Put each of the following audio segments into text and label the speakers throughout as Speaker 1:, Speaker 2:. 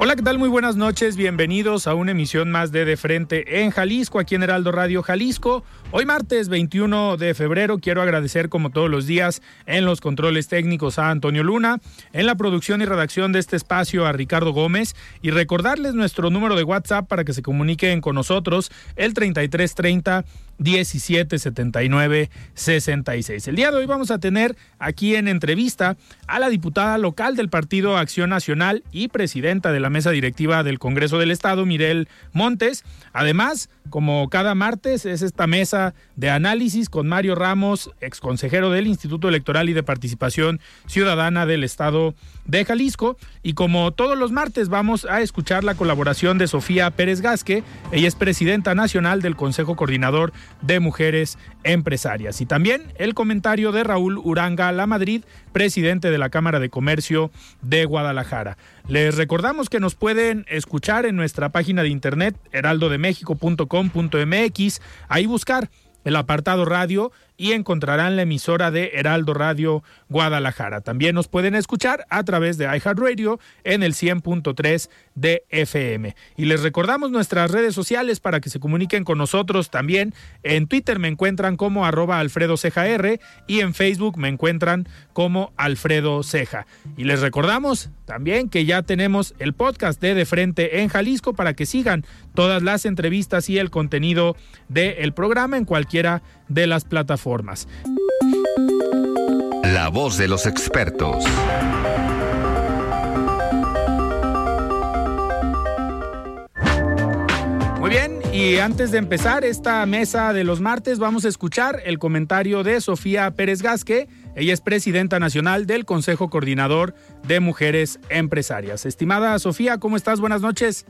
Speaker 1: Hola, ¿qué tal? Muy buenas noches. Bienvenidos a una emisión más de De Frente en Jalisco, aquí en Heraldo Radio Jalisco. Hoy martes 21 de febrero quiero agradecer como todos los días en los controles técnicos a Antonio Luna, en la producción y redacción de este espacio a Ricardo Gómez y recordarles nuestro número de WhatsApp para que se comuniquen con nosotros, el 3330 1779 66. El día de hoy vamos a tener aquí en entrevista a la diputada local del Partido Acción Nacional y presidenta de la mesa directiva del Congreso del Estado, Mirel Montes. Además, como cada martes, es esta mesa de análisis con Mario Ramos, ex consejero del Instituto Electoral y de Participación Ciudadana del Estado de Jalisco. Y como todos los martes, vamos a escuchar la colaboración de Sofía Pérez Gasque. Ella es presidenta nacional del Consejo Coordinador de Mujeres Empresarias. Y también el comentario de Raúl Uranga La Madrid, presidente de la Cámara de Comercio de Guadalajara. Les recordamos que nos pueden escuchar en nuestra página de internet heraldodemexico.com.mx, ahí buscar el apartado radio y encontrarán la emisora de Heraldo Radio Guadalajara. También nos pueden escuchar a través de iHeartRadio en el 100.3 de FM. Y les recordamos nuestras redes sociales para que se comuniquen con nosotros también. En Twitter me encuentran como arroba Alfredo Ceja y en Facebook me encuentran como Alfredo Ceja. Y les recordamos también que ya tenemos el podcast de De Frente en Jalisco para que sigan todas las entrevistas y el contenido del programa en cualquiera de las plataformas.
Speaker 2: La voz de los expertos.
Speaker 1: Muy bien, y antes de empezar esta mesa de los martes, vamos a escuchar el comentario de Sofía Pérez Gasque. Ella es presidenta nacional del Consejo Coordinador de Mujeres Empresarias. Estimada Sofía, ¿cómo estás? Buenas noches.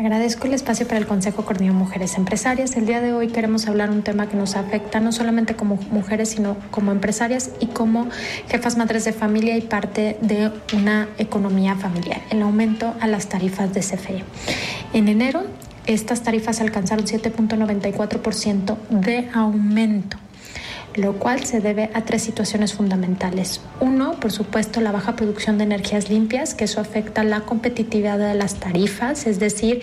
Speaker 3: Agradezco el espacio para el Consejo Coordinador Mujeres Empresarias. El día de hoy queremos hablar un tema que nos afecta no solamente como mujeres, sino como empresarias y como jefas madres de familia y parte de una economía familiar, el aumento a las tarifas de CFE. En enero, estas tarifas alcanzaron 7.94% de aumento lo cual se debe a tres situaciones fundamentales. Uno, por supuesto, la baja producción de energías limpias, que eso afecta la competitividad de las tarifas, es decir,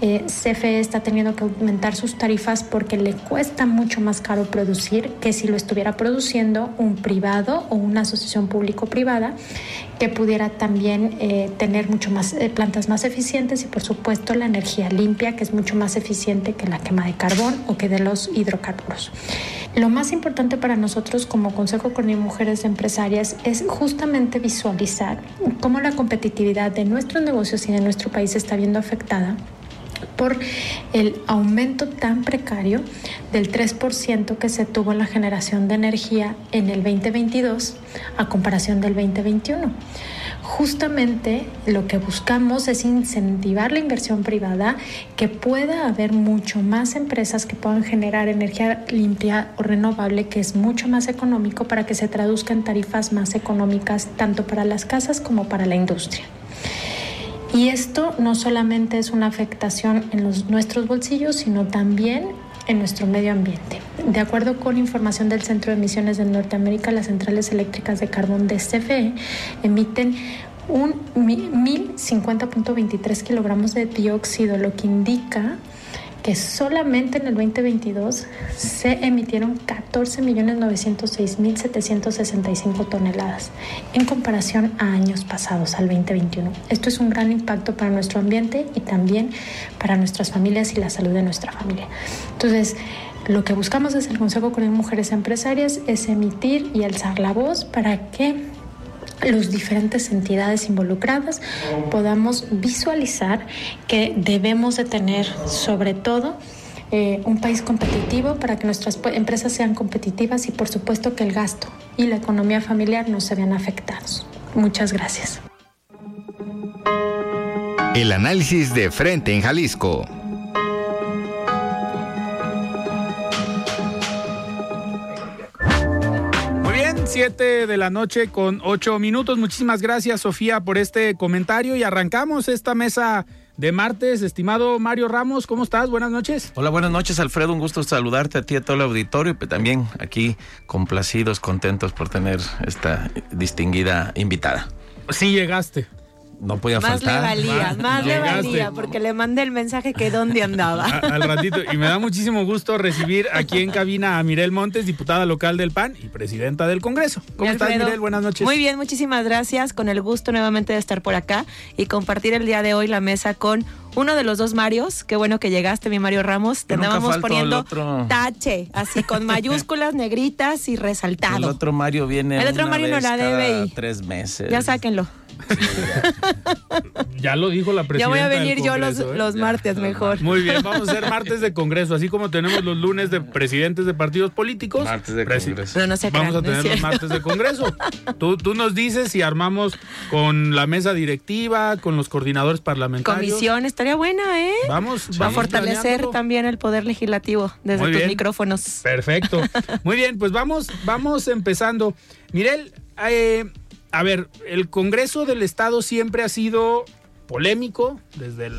Speaker 3: eh, CFE está teniendo que aumentar sus tarifas porque le cuesta mucho más caro producir que si lo estuviera produciendo un privado o una asociación público-privada que pudiera también eh, tener mucho más eh, plantas más eficientes y por supuesto la energía limpia que es mucho más eficiente que la quema de carbón o que de los hidrocarburos. Lo más importante para nosotros como Consejo con Mujeres Empresarias es justamente visualizar cómo la competitividad de nuestros negocios y de nuestro país está viendo afectada por el aumento tan precario del 3% que se tuvo en la generación de energía en el 2022 a comparación del 2021. Justamente lo que buscamos es incentivar la inversión privada, que pueda haber mucho más empresas que puedan generar energía limpia o renovable, que es mucho más económico para que se traduzca en tarifas más económicas tanto para las casas como para la industria. Y esto no solamente es una afectación en nuestros bolsillos, sino también en nuestro medio ambiente. De acuerdo con información del Centro de Emisiones de Norteamérica, las centrales eléctricas de carbón de CFE emiten un 1050.23 kilogramos de dióxido, lo que indica que solamente en el 2022 se emitieron 14.906.765 toneladas en comparación a años pasados, al 2021. Esto es un gran impacto para nuestro ambiente y también para nuestras familias y la salud de nuestra familia. Entonces, lo que buscamos desde el Consejo con Mujeres Empresarias es emitir y alzar la voz para que los diferentes entidades involucradas podamos visualizar que debemos de tener sobre todo eh, un país competitivo para que nuestras empresas sean competitivas y por supuesto que el gasto y la economía familiar no se vean afectados. Muchas gracias.
Speaker 2: El análisis de frente en Jalisco.
Speaker 1: 7 de la noche con 8 minutos. Muchísimas gracias, Sofía, por este comentario y arrancamos esta mesa de martes. Estimado Mario Ramos, ¿cómo estás? Buenas noches.
Speaker 4: Hola, buenas noches, Alfredo. Un gusto saludarte a ti, a todo el auditorio, y también aquí complacidos, contentos por tener esta distinguida invitada.
Speaker 1: Sí, llegaste
Speaker 4: no podía
Speaker 5: más
Speaker 4: faltar.
Speaker 5: Más le valía, más le valía, porque le mandé el mensaje que dónde andaba.
Speaker 1: al ratito, y me da muchísimo gusto recibir aquí en cabina a Mirel Montes, diputada local del PAN y presidenta del Congreso. ¿Cómo estás, Mirel? Buenas noches.
Speaker 5: Muy bien, muchísimas gracias. Con el gusto nuevamente de estar por acá y compartir el día de hoy la mesa con uno de los dos Marios. Qué bueno que llegaste, mi Mario Ramos. Te andábamos poniendo tache, así con mayúsculas negritas y resaltado.
Speaker 4: El otro Mario viene.
Speaker 5: El otro Mario no la debe.
Speaker 4: Y... Tres meses.
Speaker 5: Ya sáquenlo.
Speaker 1: ya lo dijo la presidenta.
Speaker 5: Ya voy a venir yo los,
Speaker 1: ¿eh?
Speaker 5: los martes mejor.
Speaker 1: Muy bien, vamos a hacer martes de Congreso, así como tenemos los lunes de presidentes de partidos políticos.
Speaker 4: Martes de Congreso.
Speaker 1: vamos a tener los martes de Congreso. Tú, tú nos dices si armamos con la mesa directiva, con los coordinadores parlamentarios.
Speaker 5: Comisión, estaría buena, ¿eh?
Speaker 1: Vamos,
Speaker 5: Va a fortalecer también el poder legislativo desde tus micrófonos.
Speaker 1: Perfecto. Muy bien, pues vamos, vamos empezando. Mirel, eh, a ver, el Congreso del Estado siempre ha sido polémico desde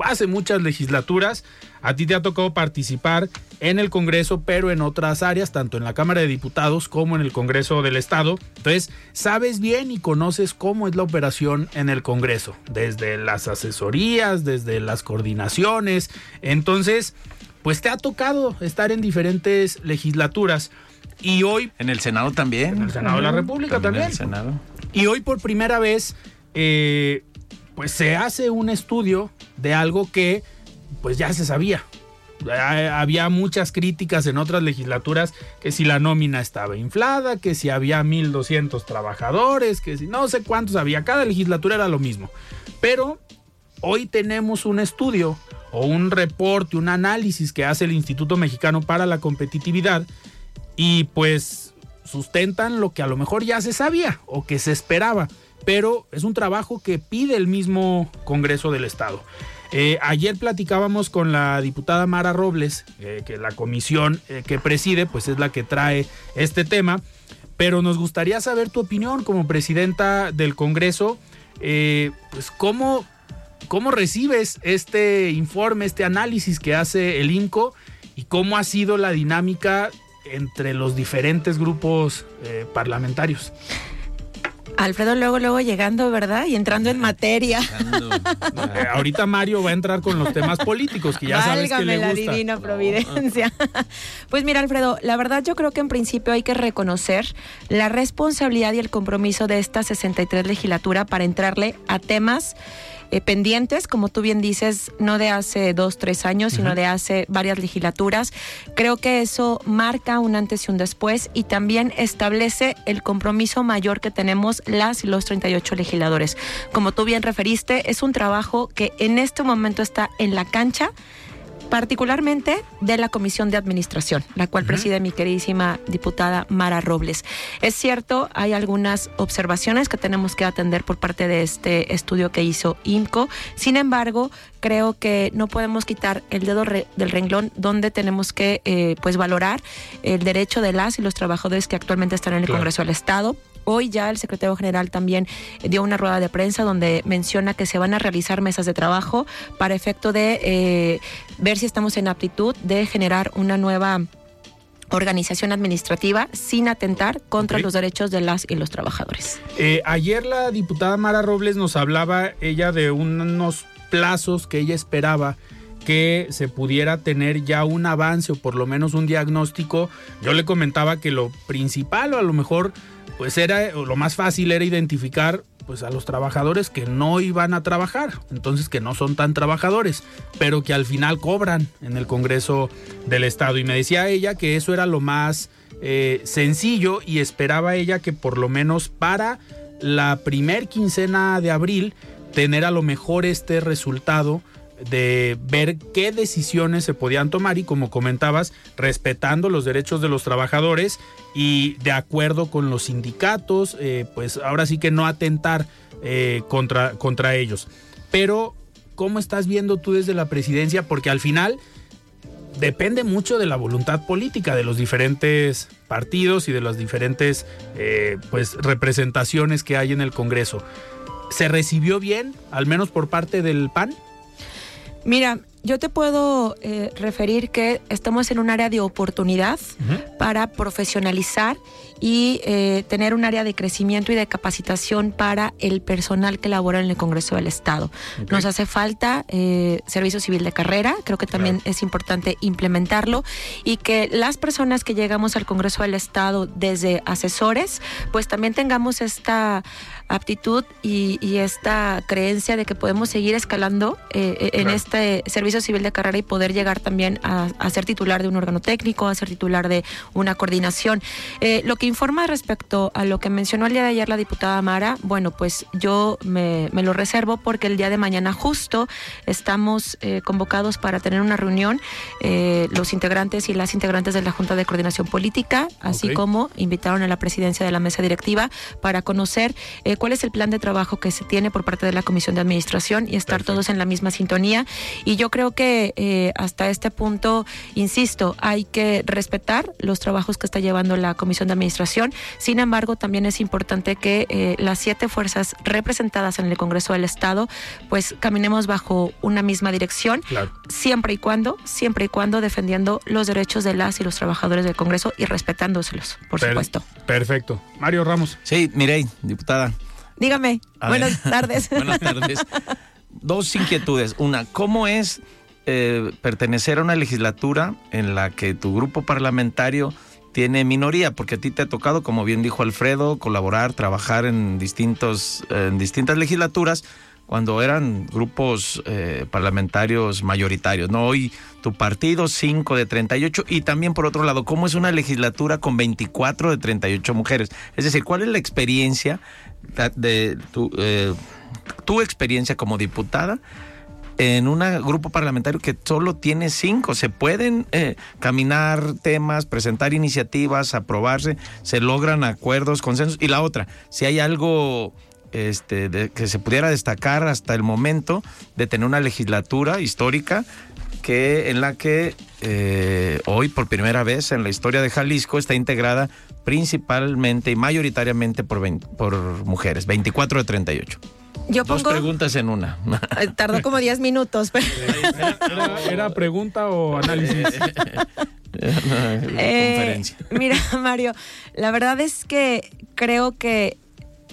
Speaker 1: hace muchas legislaturas. A ti te ha tocado participar en el Congreso, pero en otras áreas, tanto en la Cámara de Diputados como en el Congreso del Estado. Entonces, sabes bien y conoces cómo es la operación en el Congreso, desde las asesorías, desde las coordinaciones. Entonces, pues te ha tocado estar en diferentes legislaturas. Y hoy...
Speaker 4: En el Senado también.
Speaker 1: En el Senado de la República también. En
Speaker 4: el Senado.
Speaker 1: Y hoy por primera vez, eh, pues se hace un estudio de algo que pues ya se sabía. Había muchas críticas en otras legislaturas que si la nómina estaba inflada, que si había 1.200 trabajadores, que si no sé cuántos había. Cada legislatura era lo mismo. Pero hoy tenemos un estudio o un reporte, un análisis que hace el Instituto Mexicano para la Competitividad y pues sustentan lo que a lo mejor ya se sabía o que se esperaba, pero es un trabajo que pide el mismo Congreso del Estado. Eh, ayer platicábamos con la diputada Mara Robles, eh, que la comisión eh, que preside, pues es la que trae este tema, pero nos gustaría saber tu opinión como presidenta del Congreso, pues cómo, cómo recibes este informe, este análisis que hace el INCO y cómo ha sido la dinámica entre los diferentes grupos eh, parlamentarios.
Speaker 5: Alfredo luego, luego llegando, ¿verdad? Y entrando en materia.
Speaker 1: Eh, ahorita Mario va a entrar con los temas políticos, que ya sabes que le
Speaker 5: gusta. la divina providencia. Pues mira, Alfredo, la verdad yo creo que en principio hay que reconocer la responsabilidad y el compromiso de esta 63 legislatura para entrarle a temas eh, pendientes, como tú bien dices, no de hace dos, tres años, sino de hace varias legislaturas. Creo que eso marca un antes y un después y también establece el compromiso mayor que tenemos las y los 38 legisladores. Como tú bien referiste, es un trabajo que en este momento está en la cancha particularmente de la Comisión de Administración, la cual preside mi queridísima diputada Mara Robles. Es cierto, hay algunas observaciones que tenemos que atender por parte de este estudio que hizo INCO. Sin embargo, creo que no podemos quitar el dedo del renglón donde tenemos que eh, pues valorar el derecho de las y los trabajadores que actualmente están en el Congreso del Estado Hoy ya el secretario general también dio una rueda de prensa donde menciona que se van a realizar mesas de trabajo para efecto de eh, ver si estamos en aptitud de generar una nueva organización administrativa sin atentar contra los derechos de las y los trabajadores.
Speaker 1: Eh, ayer la diputada Mara Robles nos hablaba ella de unos plazos que ella esperaba que se pudiera tener ya un avance o por lo menos un diagnóstico. Yo le comentaba que lo principal o a lo mejor pues era lo más fácil era identificar pues a los trabajadores que no iban a trabajar, entonces que no son tan trabajadores, pero que al final cobran en el Congreso del Estado. Y me decía ella que eso era lo más eh, sencillo y esperaba ella que por lo menos para la primer quincena de abril tener a lo mejor este resultado de ver qué decisiones se podían tomar y como comentabas, respetando los derechos de los trabajadores y de acuerdo con los sindicatos, eh, pues ahora sí que no atentar eh, contra, contra ellos. Pero, ¿cómo estás viendo tú desde la presidencia? Porque al final depende mucho de la voluntad política de los diferentes partidos y de las diferentes eh, pues representaciones que hay en el Congreso. ¿Se recibió bien, al menos por parte del PAN?
Speaker 5: Mira, yo te puedo eh, referir que estamos en un área de oportunidad para profesionalizar y eh, tener un área de crecimiento y de capacitación para el personal que labora en el Congreso del Estado. Nos hace falta eh, servicio civil de carrera, creo que también es importante implementarlo y que las personas que llegamos al Congreso del Estado desde asesores, pues también tengamos esta aptitud y, esta creencia de que podemos seguir escalando eh, en este servicio civil de carrera y poder llegar también a, ser titular de un órgano técnico, a ser titular de una coordinación. Lo que informa respecto a lo que mencionó el día de ayer la diputada Mara, bueno, pues yo me, lo reservo porque el día de mañana justo estamos eh, convocados para tener una reunión los integrantes y las integrantes de la Junta de Coordinación Política, así como invitaron a la presidencia de la mesa directiva para conocer cuál es el plan de trabajo que se tiene por parte de la Comisión de Administración y estar todos en la misma sintonía. Y yo creo que eh, hasta este punto, insisto, hay que respetar los trabajos que está llevando la Comisión de Administración. Sin embargo, también es importante que eh, las siete fuerzas representadas en el Congreso del Estado, pues caminemos bajo una misma dirección, siempre y cuando, siempre y cuando defendiendo los derechos de las y los trabajadores del Congreso y respetándoselos, por supuesto.
Speaker 1: Perfecto. Mario Ramos.
Speaker 4: Sí, Mirey, diputada.
Speaker 5: Dígame. Buenas tardes.
Speaker 4: Buenas tardes. Dos inquietudes. Una, ¿cómo es eh, pertenecer a una legislatura en la que tu grupo parlamentario tiene minoría? Porque a ti te ha tocado, como bien dijo Alfredo, colaborar, trabajar en, distintos, en distintas legislaturas cuando eran grupos eh, parlamentarios mayoritarios. ¿no? Hoy tu partido, 5 de 38, y también por otro lado, ¿cómo es una legislatura con 24 de 38 mujeres? Es decir, ¿cuál es la experiencia de tu, eh, tu experiencia como diputada en un grupo parlamentario que solo tiene cinco. Se pueden eh, caminar temas, presentar iniciativas, aprobarse, se logran acuerdos, consensos. Y la otra, si hay algo este, que se pudiera destacar hasta el momento de tener una legislatura histórica que en la que eh, hoy por primera vez en la historia de Jalisco está integrada principalmente y mayoritariamente por, por mujeres, 24 de 38.
Speaker 5: Yo pongo...
Speaker 4: Dos preguntas en una.
Speaker 5: Tardó como 10 minutos.
Speaker 1: ¿Era, pregunta o análisis?
Speaker 5: Eh, mira, Mario, la verdad es que creo que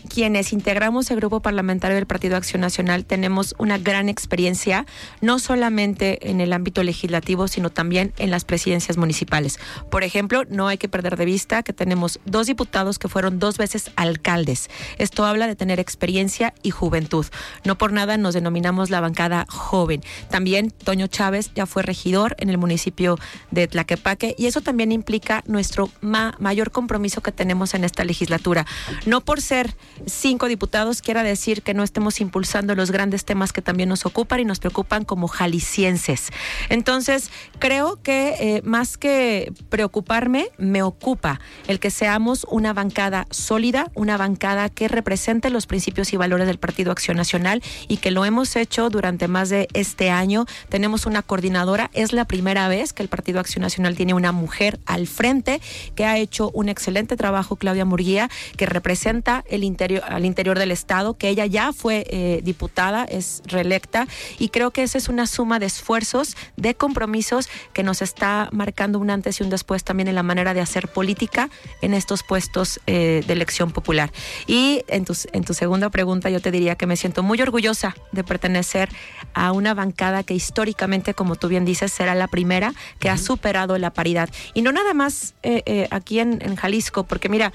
Speaker 5: quienes integramos el grupo parlamentario del Partido Acción Nacional tenemos una gran experiencia, no solamente en el ámbito legislativo, sino también en las presidencias municipales. Por ejemplo, no hay que perder de vista que tenemos dos diputados que fueron dos veces alcaldes. Esto habla de tener experiencia y juventud. No por nada nos denominamos la bancada joven. También Toño Chávez ya fue regidor en el municipio de Tlaquepaque y eso también implica nuestro mayor compromiso que tenemos en esta legislatura. No por ser cinco diputados quiera decir que no estemos impulsando los grandes temas que también nos ocupan y nos preocupan como jaliscienses. Entonces, creo que eh, más que preocuparme, me ocupa el que seamos una bancada sólida, una bancada que represente los principios y valores del Partido Acción Nacional y que lo hemos hecho durante más de este año. Tenemos una coordinadora, es la primera vez que el Partido Acción Nacional tiene una mujer al frente que ha hecho un excelente trabajo, Claudia Murguía, que representa el interés interior, al interior del Estado, que ella ya fue eh, diputada, es reelecta, y creo que esa es una suma de esfuerzos, de compromisos que nos está marcando un antes y un después también en la manera de hacer política en estos puestos eh, de elección popular. Y en tu, en tu segunda pregunta yo te diría que me siento muy orgullosa de pertenecer a una bancada que históricamente, como tú bien dices, será la primera que ha superado la paridad. Y no nada más eh, eh, aquí en, en Jalisco, porque mira,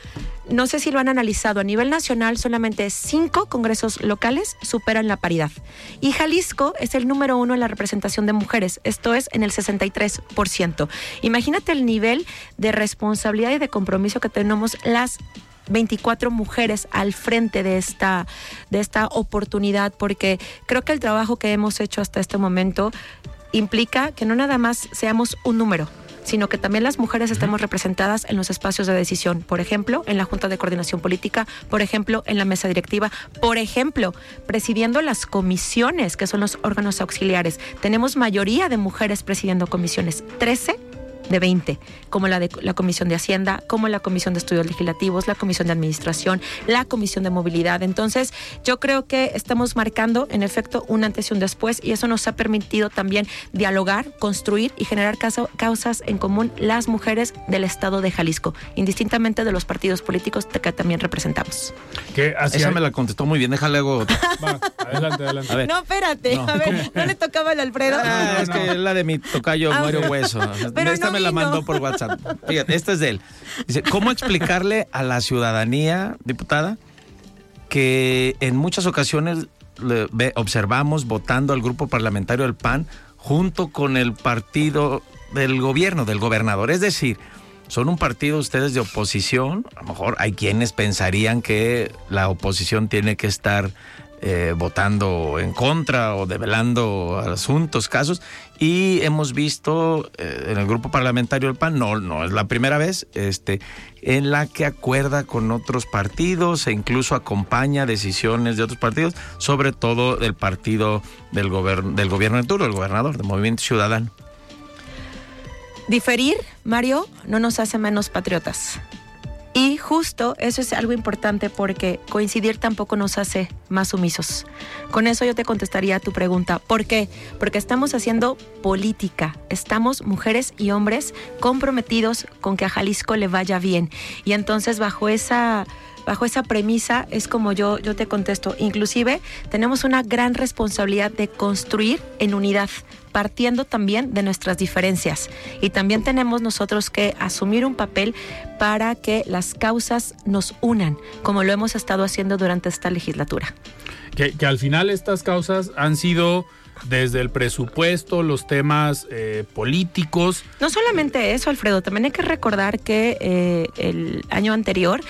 Speaker 5: no sé si lo han analizado, a nivel nacional solamente cinco congresos locales superan la paridad. Y Jalisco es el número uno en la representación de mujeres, esto es en el 63%. Imagínate el nivel de responsabilidad y de compromiso que tenemos las 24 mujeres al frente de esta, de esta oportunidad, porque creo que el trabajo que hemos hecho hasta este momento implica que no nada más seamos un número, sino que también las mujeres estemos representadas en los espacios de decisión, por ejemplo, en la Junta de Coordinación Política, por ejemplo, en la mesa directiva, por ejemplo, presidiendo las comisiones, que son los órganos auxiliares. Tenemos mayoría de mujeres presidiendo comisiones, 13 de 20, como la de la Comisión de Hacienda, como la Comisión de Estudios Legislativos, la Comisión de Administración, la Comisión de Movilidad. Entonces, yo creo que estamos marcando, en efecto, un antes y un después, y eso nos ha permitido también dialogar, construir y generar causas en común las mujeres del Estado de Jalisco, indistintamente de los partidos políticos que también representamos.
Speaker 4: Esa me la contestó muy bien, déjale algo.
Speaker 5: adelante, adelante. No, espérate, a ver, ¿no le tocaba al Alfredo?
Speaker 4: Ah, es que es la de mi tocayo ah, Mario Hueso. Pero me la mandó por WhatsApp. Fíjate, este es de él. Dice, ¿cómo explicarle a la ciudadanía, diputada, que en muchas ocasiones observamos votando al grupo parlamentario del PAN junto con el partido del gobierno, del gobernador? Es decir, son un partido ustedes de oposición. A lo mejor hay quienes pensarían que la oposición tiene que estar eh, votando en contra o develando asuntos, casos. Y hemos visto eh, en el grupo parlamentario del PAN, no, no es la primera vez, este, en la que acuerda con otros partidos e incluso acompaña decisiones de otros partidos, sobre todo del partido del, del gobierno de turno, el gobernador, del Movimiento Ciudadano.
Speaker 5: Diferir, Mario, no nos hace menos patriotas. Y justo eso es algo importante porque coincidir tampoco nos hace más sumisos. Con eso yo te contestaría tu pregunta. ¿Por qué? Porque estamos haciendo política. Estamos mujeres y hombres comprometidos con que a Jalisco le vaya bien. Y entonces bajo esa bajo esa premisa es como yo, yo te contesto. Inclusive tenemos una gran responsabilidad de construir en unidad, partiendo también de nuestras diferencias. Y también tenemos nosotros que asumir un papel para que las causas nos unan, como lo hemos estado haciendo durante esta legislatura.
Speaker 1: Que, que al final estas causas han sido desde el presupuesto, los temas eh, políticos.
Speaker 5: No solamente eso, Alfredo, también hay que recordar que eh, el año anterior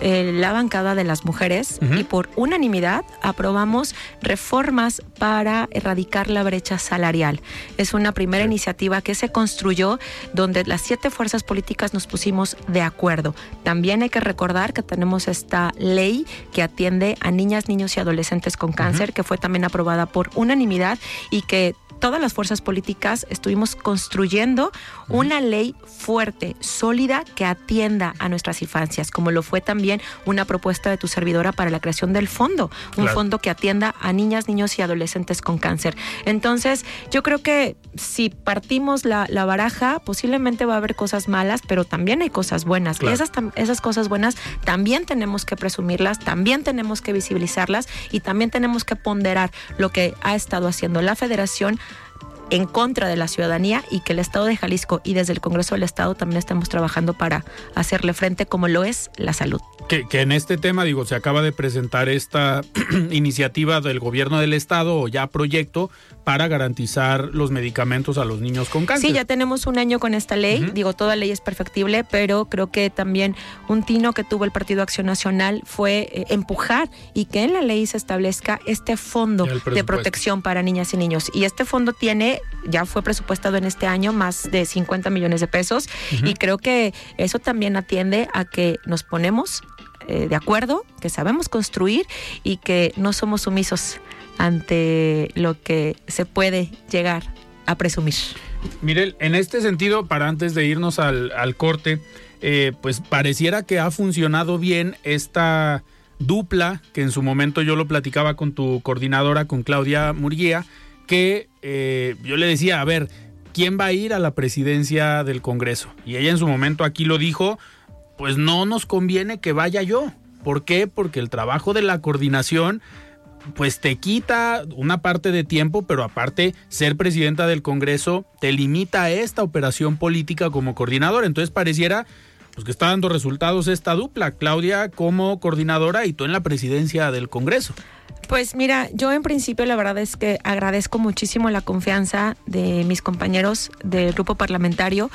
Speaker 5: eh, la bancada de las mujeres y por unanimidad aprobamos reformas para erradicar la brecha salarial. Es una primera iniciativa que se construyó donde las siete fuerzas políticas nos pusimos de acuerdo. También hay que recordar que tenemos esta ley que atiende a niñas, niños y adolescentes con cáncer, que fue también aprobada por unanimidad y que todas las fuerzas políticas estuvimos construyendo una ley fuerte, sólida, que atienda a nuestras infancias, como lo fue también una propuesta de tu servidora para la creación del fondo, un fondo que atienda a niñas, niños y adolescentes con cáncer. Entonces, yo creo que si partimos la, baraja, posiblemente va a haber cosas malas, pero también hay cosas buenas. Y esas, esas cosas buenas también tenemos que presumirlas, también tenemos que visibilizarlas y también tenemos que ponderar lo que ha estado haciendo la federación en contra de la ciudadanía y que el Estado de Jalisco y desde el Congreso del Estado también estamos trabajando para hacerle frente como lo es la salud.
Speaker 1: Que, en este tema, digo, se acaba de presentar esta iniciativa del gobierno del Estado o ya proyecto para garantizar los medicamentos a los niños con cáncer.
Speaker 5: Sí, ya tenemos un año con esta ley. Digo, toda ley es perfectible, pero creo que también un tino que tuvo el Partido Acción Nacional fue eh, empujar y que en la ley se establezca este fondo de protección para niñas y niños. Y este fondo tiene, ya fue presupuestado en este año, más de 50 millones de pesos. Y creo que eso también atiende a que nos ponemos eh, de acuerdo, que sabemos construir y que no somos sumisos ante lo que se puede llegar a presumir.
Speaker 1: Mire, en este sentido, para antes de irnos al, corte, eh, pues pareciera que ha funcionado bien esta dupla que en su momento yo lo platicaba con tu coordinadora, con Claudia Murguía, que eh, yo le decía, a ver, ¿quién va a ir a la presidencia del Congreso? Y ella en su momento aquí lo dijo, pues no nos conviene que vaya yo. ¿Por qué? Porque el trabajo de la coordinación pues te quita una parte de tiempo, pero aparte ser presidenta del Congreso te limita a esta operación política como coordinador. Entonces pareciera pues que está dando resultados esta dupla, Claudia como coordinadora y tú en la presidencia del Congreso.
Speaker 5: Pues mira, yo en principio la verdad es que agradezco muchísimo la confianza de mis compañeros del grupo parlamentario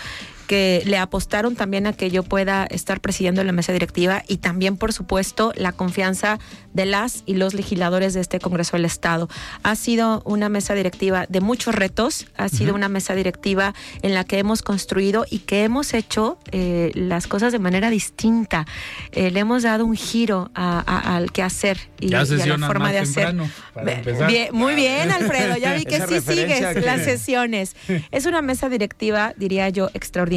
Speaker 5: que le apostaron también a que yo pueda estar presidiendo la mesa directiva y también, por supuesto, la confianza de las y los legisladores de este Congreso del Estado. Ha sido una mesa directiva de muchos retos, ha sido una mesa directiva en la que hemos construido y que hemos hecho eh, las cosas de manera distinta. Eh, le hemos dado un giro al quehacer y, y a la forma de hacer. muy bien, Alfredo, ya vi que sí sigues las sesiones. Es una mesa directiva, diría yo, extraordinaria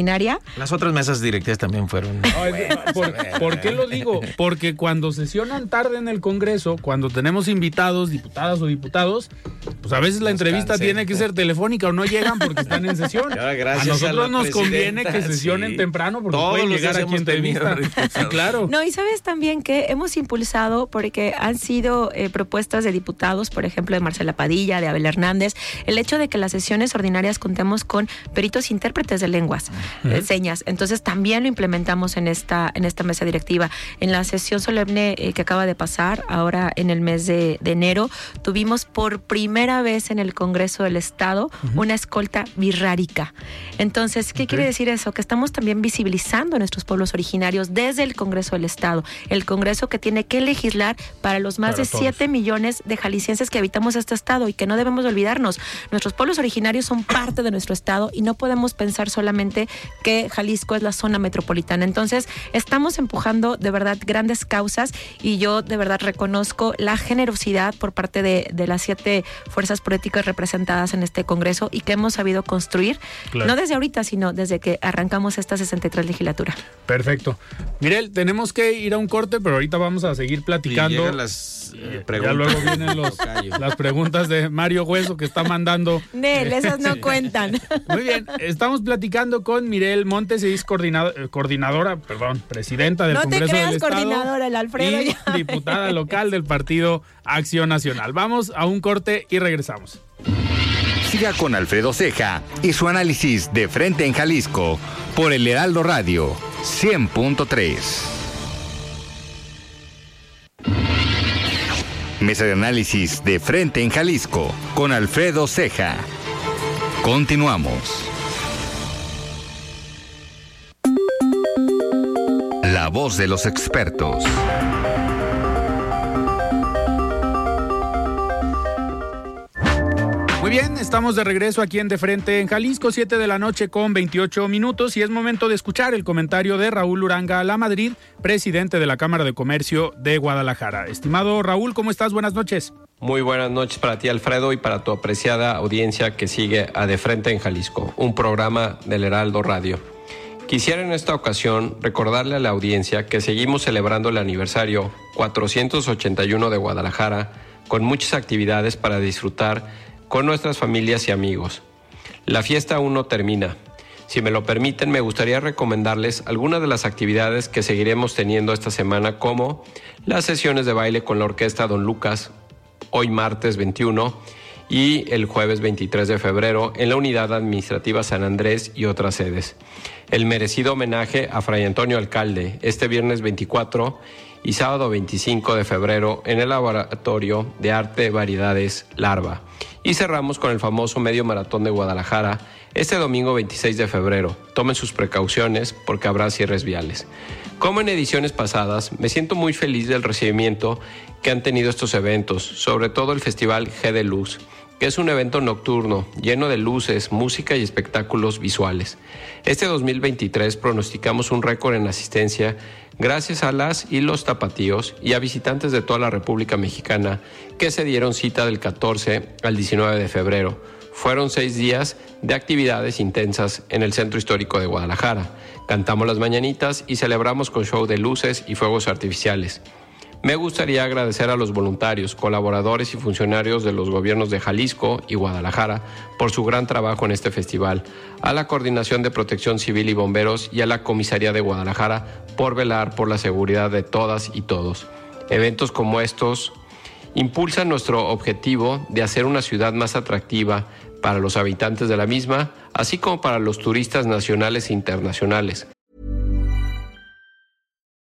Speaker 4: las otras mesas directivas también fueron.
Speaker 1: ¿Por, qué lo digo? Porque cuando sesionan tarde en el Congreso, cuando tenemos invitados, diputadas o diputados, pues a veces la entrevista tiene que ser telefónica o no llegan porque están en sesión. a nosotros nos conviene que sesionen temprano porque pueden llegar aquí entrevista. claro.
Speaker 5: No, y sabes también que hemos impulsado porque han sido eh, propuestas de diputados, por ejemplo, de Marcela Padilla, de Abel Hernández, el hecho de que las sesiones ordinarias contemos con peritos intérpretes de lenguas señas. Entonces también lo implementamos en esta, en esta mesa directiva. En la sesión solemne eh, que acaba de pasar, ahora en el mes de, enero, tuvimos por primera vez en el Congreso del Estado una escolta birrárica. Entonces, ¿qué quiere decir eso? Que estamos también visibilizando a nuestros pueblos originarios desde el Congreso del Estado. El Congreso que tiene que legislar para los más de 7 millones de jaliscienses que habitamos este Estado y que no debemos olvidarnos. Nuestros pueblos originarios son parte de nuestro Estado y no podemos pensar solamente que Jalisco es la zona metropolitana. Entonces, estamos empujando de verdad grandes causas y yo de verdad reconozco la generosidad por parte de, las siete fuerzas políticas representadas en este Congreso y que hemos sabido construir, no desde ahorita, sino desde que arrancamos esta 63 legislatura.
Speaker 1: Perfecto. Mirel, tenemos que ir a un corte, pero ahorita vamos a seguir platicando.
Speaker 4: las
Speaker 1: eh, preguntas. Ya luego vienen las preguntas de Mario Hueso que está mandando.
Speaker 5: Nel, esas no cuentan.
Speaker 1: Muy bien, estamos platicando con Mirel Montes, es eh, coordinadora, perdón, presidenta del Congreso
Speaker 5: te
Speaker 1: creas
Speaker 5: coordinadora, el Alfredo.
Speaker 1: Y diputada local del Partido Acción Nacional. Vamos a un corte y regresamos.
Speaker 2: Siga con Alfredo Ceja y su análisis de frente en Jalisco por el Heraldo Radio 100.3. Mesa de análisis de frente en Jalisco con Alfredo Ceja. Continuamos. Voz de los expertos.
Speaker 1: Muy bien, estamos de regreso aquí en De Frente en Jalisco, 7 de la noche con 28 minutos y es momento de escuchar el comentario de Raúl Uranga La Madrid, presidente de la Cámara de Comercio de Guadalajara. Estimado Raúl, ¿cómo estás? Buenas noches.
Speaker 6: Muy buenas noches para ti, Alfredo, y para tu apreciada audiencia que sigue a De Frente en Jalisco, un programa del Heraldo Radio. Quisiera en esta ocasión recordarle a la audiencia que seguimos celebrando el aniversario 481 de Guadalajara con muchas actividades para disfrutar con nuestras familias y amigos. La fiesta aún no termina. Si me lo permiten, me gustaría recomendarles algunas de las actividades que seguiremos teniendo esta semana, como las sesiones de baile con la orquesta Don Lucas, hoy martes 21, y el jueves 23 de febrero en la Unidad Administrativa San Andrés y otras sedes. El merecido homenaje a Fray Antonio Alcalde este viernes 24 y sábado 25 de febrero en el Laboratorio de Arte Variedades Larva. Y cerramos con el famoso Medio Maratón de Guadalajara este domingo 26 de febrero. Tomen sus precauciones porque habrá cierres viales. Como en ediciones pasadas, me siento muy feliz del recibimiento que han tenido estos eventos, sobre todo el Festival G de Luz es un evento nocturno lleno de luces, música y espectáculos visuales. Este 2023 pronosticamos un récord en asistencia gracias a las y los tapatíos y a visitantes de toda la República Mexicana que se dieron cita del 14 al 19 de febrero. Fueron seis días de actividades intensas en el centro histórico de Guadalajara. Cantamos las mañanitas y celebramos con show de luces y fuegos artificiales. Me gustaría agradecer a los voluntarios, colaboradores y funcionarios de los gobiernos de Jalisco y Guadalajara por su gran trabajo en este festival, a la Coordinación de Protección Civil y Bomberos y a la Comisaría de Guadalajara por velar por la seguridad de todas y todos. Eventos como estos impulsan nuestro objetivo de hacer una ciudad más atractiva para los habitantes de la misma, así como para los turistas nacionales e internacionales.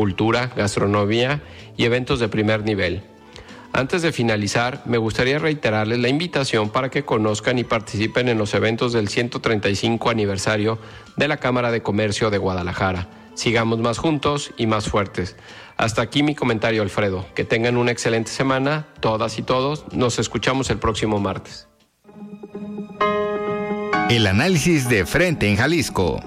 Speaker 6: Cultura, gastronomía y eventos de primer nivel. Antes de finalizar, me gustaría reiterarles la invitación para que conozcan y participen en los eventos del 135 aniversario de la Cámara de Comercio de Guadalajara. Sigamos más juntos y más fuertes. Hasta aquí mi comentario, Alfredo. Que tengan una excelente semana, todas y todos. Nos escuchamos el próximo martes.
Speaker 2: El análisis de frente en Jalisco.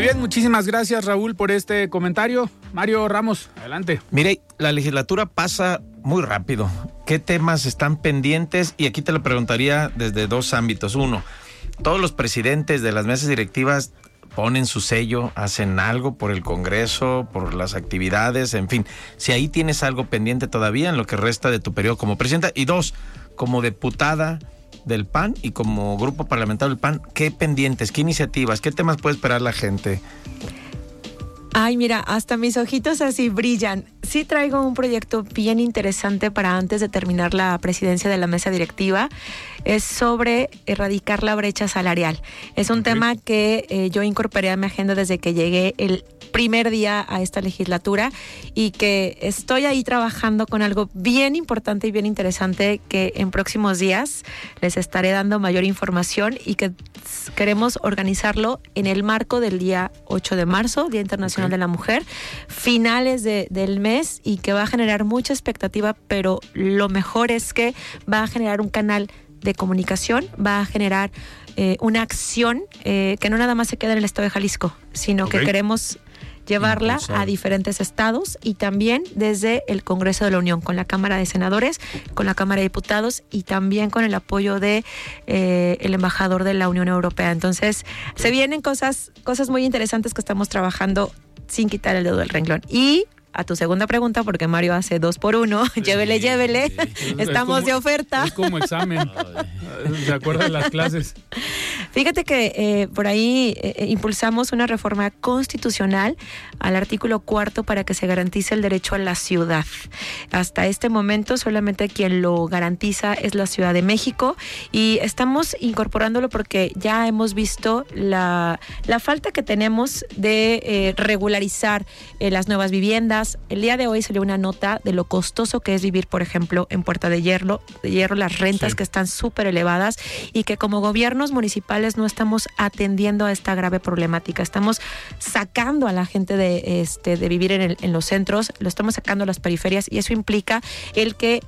Speaker 1: Muy bien, muchísimas gracias Raúl por este comentario. Mario Ramos, adelante.
Speaker 4: Mire, la legislatura pasa muy rápido. ¿Qué temas están pendientes? Y aquí te lo preguntaría desde dos ámbitos. Uno, todos los presidentes de las mesas directivas ponen su sello, hacen algo por el Congreso, por las actividades, en fin. Si ahí tienes algo pendiente todavía en lo que resta de tu periodo como presidenta. Y dos, como diputada del PAN y como grupo parlamentario del PAN, ¿qué pendientes, qué iniciativas, qué temas puede esperar la gente?
Speaker 5: Ay, mira, hasta mis ojitos así brillan. Sí traigo un proyecto bien interesante para antes de terminar la presidencia de la mesa directiva. Es sobre erradicar la brecha salarial. Es un tema que eh, yo incorporé a mi agenda desde que llegué el primer día a esta legislatura y que estoy ahí trabajando con algo bien importante y bien interesante que en próximos días les estaré dando mayor información y que queremos organizarlo en el marco del día 8 de marzo, Día Internacional de la Mujer, finales de- del mes y que va a generar mucha expectativa, pero lo mejor es que va a generar un canal de comunicación, va a generar eh, una acción eh, que no nada más se queda en el estado de Jalisco, sino que queremos llevarla a diferentes estados y también desde el Congreso de la Unión, con la Cámara de Senadores, con la Cámara de Diputados y también con el apoyo de eh, el embajador de la Unión Europea. Entonces, se vienen cosas, cosas muy interesantes que estamos trabajando sin quitar el dedo del renglón. Y a tu segunda pregunta, porque Mario hace dos por uno, llévele, llévele,
Speaker 1: Es
Speaker 5: estamos
Speaker 1: como-
Speaker 5: de oferta.
Speaker 1: Es como examen. ¿Se acuerdan las clases?
Speaker 5: Fíjate que eh, por ahí eh, eh, impulsamos una reforma constitucional al artículo cuarto para que se garantice el derecho a la ciudad. Hasta este momento solamente quien lo garantiza es la Ciudad de México y estamos incorporándolo porque ya hemos visto la, la falta que tenemos de eh, regularizar las nuevas viviendas. El día de hoy salió una nota de lo costoso que es vivir, por ejemplo, en Puerta de Hierro, de Hierro las rentas
Speaker 1: Sí.
Speaker 5: que están súper elevadas y que como gobiernos municipales no estamos atendiendo a esta grave problemática. Estamos sacando a la gente de, este, de vivir en, el- en los centros, lo estamos sacando a las periferias y eso implica el que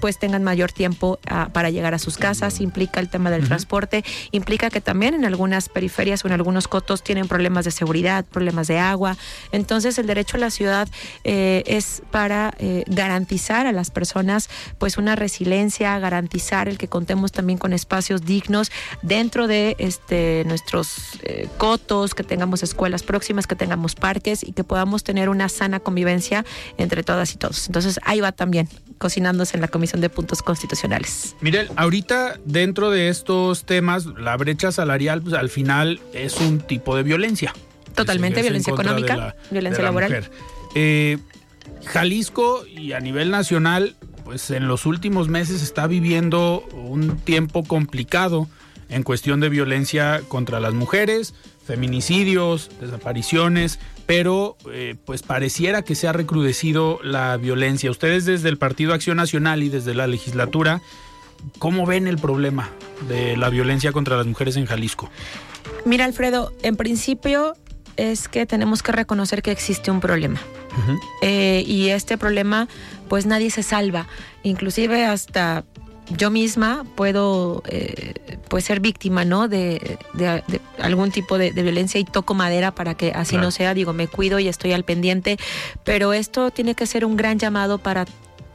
Speaker 5: pues tengan mayor tiempo ah, para llegar a sus casas, implica el tema del transporte, implica que también en algunas periferias o en algunos cotos tienen problemas de seguridad, problemas de agua. Entonces el derecho a la ciudad eh, es para eh, garantizar a las personas pues una resiliencia, garantizar el que contemos también con espacios dignos dentro de este nuestros eh, cotos, que tengamos escuelas próximas, que tengamos parques y que podamos tener una sana convivencia entre todas y todos. Entonces ahí va también cocinándose en la Comisión de Puntos Constitucionales.
Speaker 1: Mirel, ahorita dentro de estos temas, la brecha salarial pues, al final es un tipo de violencia.
Speaker 5: Totalmente, violencia económica, violencia laboral.
Speaker 1: Eh, Jalisco y a nivel nacional, pues en los últimos meses está viviendo un tiempo complicado en cuestión de violencia contra las mujeres, feminicidios, desapariciones, pero eh, pues pareciera que se ha recrudecido la violencia. Ustedes desde el Partido Acción Nacional y desde la legislatura, ¿cómo ven el problema de la violencia contra las mujeres en Jalisco?
Speaker 5: Mira, Alfredo, en principio es que tenemos que reconocer que existe un problema. Eh, y este problema, pues nadie se salva. Inclusive hasta yo misma puedo eh, pues ser víctima ¿no? de, algún tipo de, violencia y toco madera para que así no sea. Digo, me cuido y estoy al pendiente, pero esto tiene que ser un gran llamado para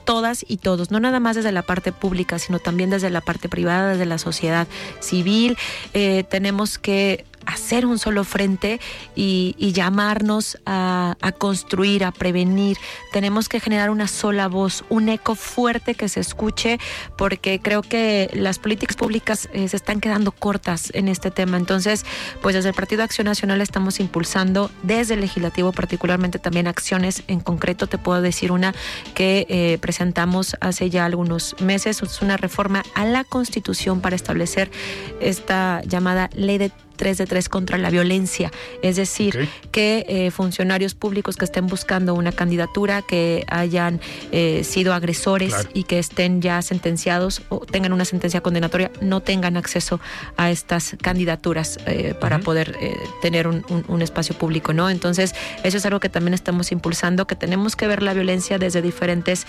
Speaker 5: todas y todos, no nada más desde la parte pública, sino también desde la parte privada, desde la sociedad civil. Eh, tenemos que hacer un solo frente y, llamarnos a, construir, a prevenir. Tenemos que generar una sola voz, un eco fuerte que se escuche, porque creo que las políticas públicas eh, se están quedando cortas en este tema. Entonces, pues desde el Partido Acción Nacional estamos impulsando, desde el legislativo particularmente también acciones en concreto. Te puedo decir una que eh, presentamos hace ya algunos meses, es una reforma a la Constitución para establecer esta llamada ley de 3 de 3 contra la violencia, es decir, que eh, funcionarios públicos que estén buscando una candidatura, que hayan eh, sido agresores y que estén ya sentenciados o tengan una sentencia condenatoria, no tengan acceso a estas candidaturas eh, para poder tener un, un, espacio público, ¿no? Entonces, eso es algo que también estamos impulsando, que tenemos que ver la violencia desde diferentes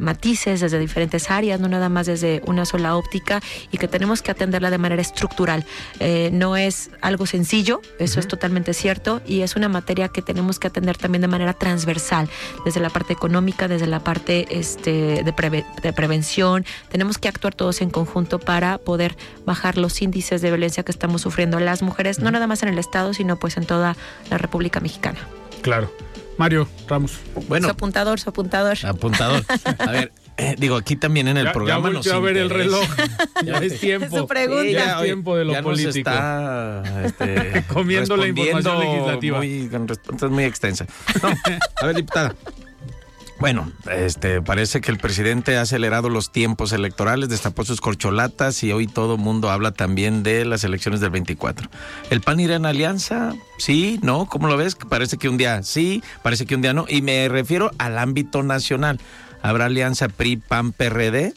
Speaker 5: matices, desde diferentes áreas, no nada más desde una sola óptica y que tenemos que atenderla de manera estructural. no no es algo sencillo, eso es totalmente cierto, y es una materia que tenemos que atender también de manera transversal, desde la parte económica, desde la parte este, de, prevención. Tenemos que actuar todos en conjunto para poder bajar los índices de violencia que estamos sufriendo las mujeres, no nada más en el Estado, sino pues en toda la República Mexicana.
Speaker 1: Claro. Mario Ramos.
Speaker 5: Bueno. Su apuntador, su apuntador.
Speaker 4: Apuntador. A ver, eh, digo, aquí también en el programa.
Speaker 1: Ya a ver el reloj. ya es tiempo.
Speaker 5: Su pregunta.
Speaker 1: Ya es tiempo de lo ya político.
Speaker 4: está este,
Speaker 1: comiendo la información legislativa.
Speaker 4: Muy, con respuestas muy extensa. a ver, diputada. Bueno, este parece que el presidente ha acelerado los tiempos electorales, destapó sus corcholatas y hoy todo mundo habla también de las elecciones del 24. ¿El PAN irá en alianza? Sí, no, ¿cómo lo ves? Parece que un día sí, parece que un día no. Y me refiero al ámbito nacional habrá alianza PRI, PAN, PRD.